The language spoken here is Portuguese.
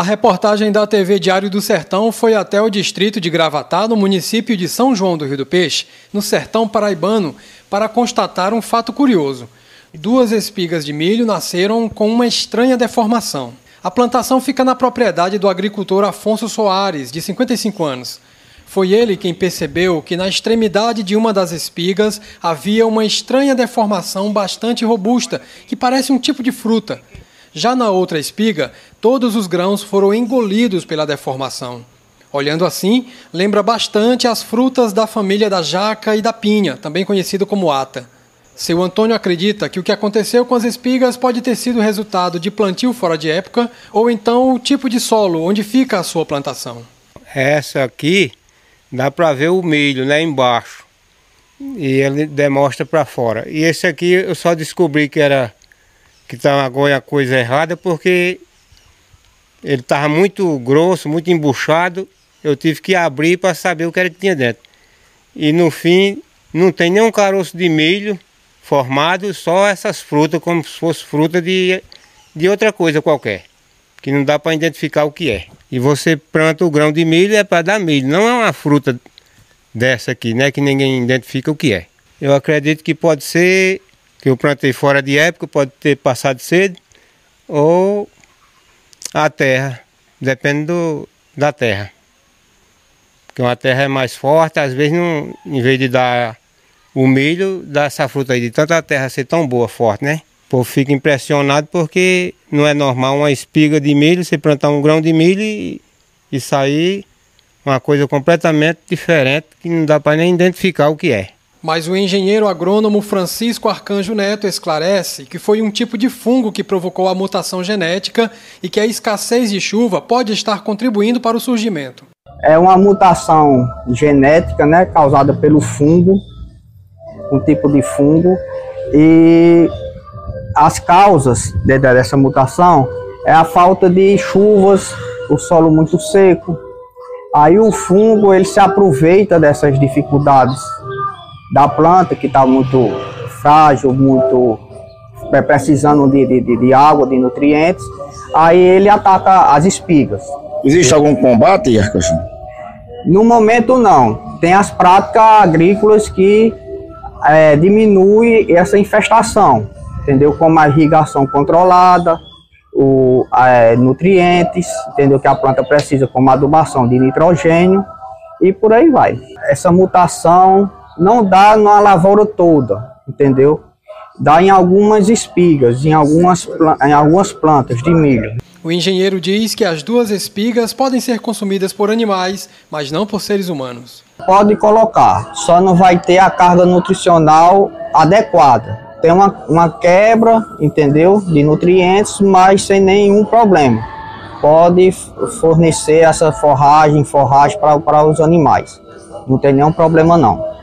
A reportagem da TV Diário do Sertão foi até o distrito de Gravatá, no município de São João do Rio do Peixe, no sertão paraibano, para constatar um fato curioso. Duas espigas de milho nasceram com uma estranha deformação. A plantação fica na propriedade do agricultor Afonso Soares, de 55 anos. Foi ele quem percebeu que na extremidade de uma das espigas havia uma estranha deformação bastante robusta, que parece um tipo de fruta. Já na outra espiga, todos os grãos foram engolidos pela deformação. Olhando assim, lembra bastante as frutas da família da jaca e da pinha, também conhecido como ata. Seu Antônio acredita que o que aconteceu com as espigas pode ter sido resultado de plantio fora de época ou então o tipo de solo onde fica a sua plantação. Essa aqui dá para ver o milho né, embaixo e ele demonstra para fora. E esse aqui eu só descobri que era que estava agora a coisa errada porque ele estava muito grosso, muito embuchado. Eu tive que abrir para saber o que era que tinha dentro. E no fim não tem nenhum caroço de milho formado, só essas frutas como se fosse fruta de, de outra coisa qualquer. Que não dá para identificar o que é. E você planta o grão de milho é para dar milho, não é uma fruta dessa aqui, né? Que ninguém identifica o que é. Eu acredito que pode ser que eu plantei fora de época, pode ter passado cedo, ou a terra, depende do, da terra. Porque uma terra é mais forte, às vezes não, em vez de dar o milho, dá essa fruta aí, de tanta terra ser tão boa, forte, né? O povo fica impressionado porque não é normal uma espiga de milho, você plantar um grão de milho e, e sair uma coisa completamente diferente que não dá para nem identificar o que é. Mas o engenheiro agrônomo Francisco Arcanjo Neto esclarece que foi um tipo de fungo que provocou a mutação genética e que a escassez de chuva pode estar contribuindo para o surgimento. É uma mutação genética né, causada pelo fungo, um tipo de fungo, e as causas dessa mutação é a falta de chuvas, o solo muito seco. Aí o fungo ele se aproveita dessas dificuldades da planta que está muito frágil, muito é, precisando de, de, de, água, de nutrientes, aí ele ataca as espigas. Existe algum combate, Arcachim? No momento não. Tem as práticas agrícolas que é, diminuem essa infestação, entendeu? Como a irrigação controlada, o, é, nutrientes, entendeu? Que a planta precisa, como adubação de nitrogênio e por aí vai. Essa mutação não dá na lavoura toda, entendeu? Dá em algumas espigas, em algumas, em algumas plantas de milho. O engenheiro diz que as duas espigas podem ser consumidas por animais, mas não por seres humanos. Pode colocar, só não vai ter a carga nutricional adequada. Tem uma, uma quebra, entendeu? De nutrientes, mas sem nenhum problema. Pode fornecer essa forragem, forragem para os animais. Não tem nenhum problema não.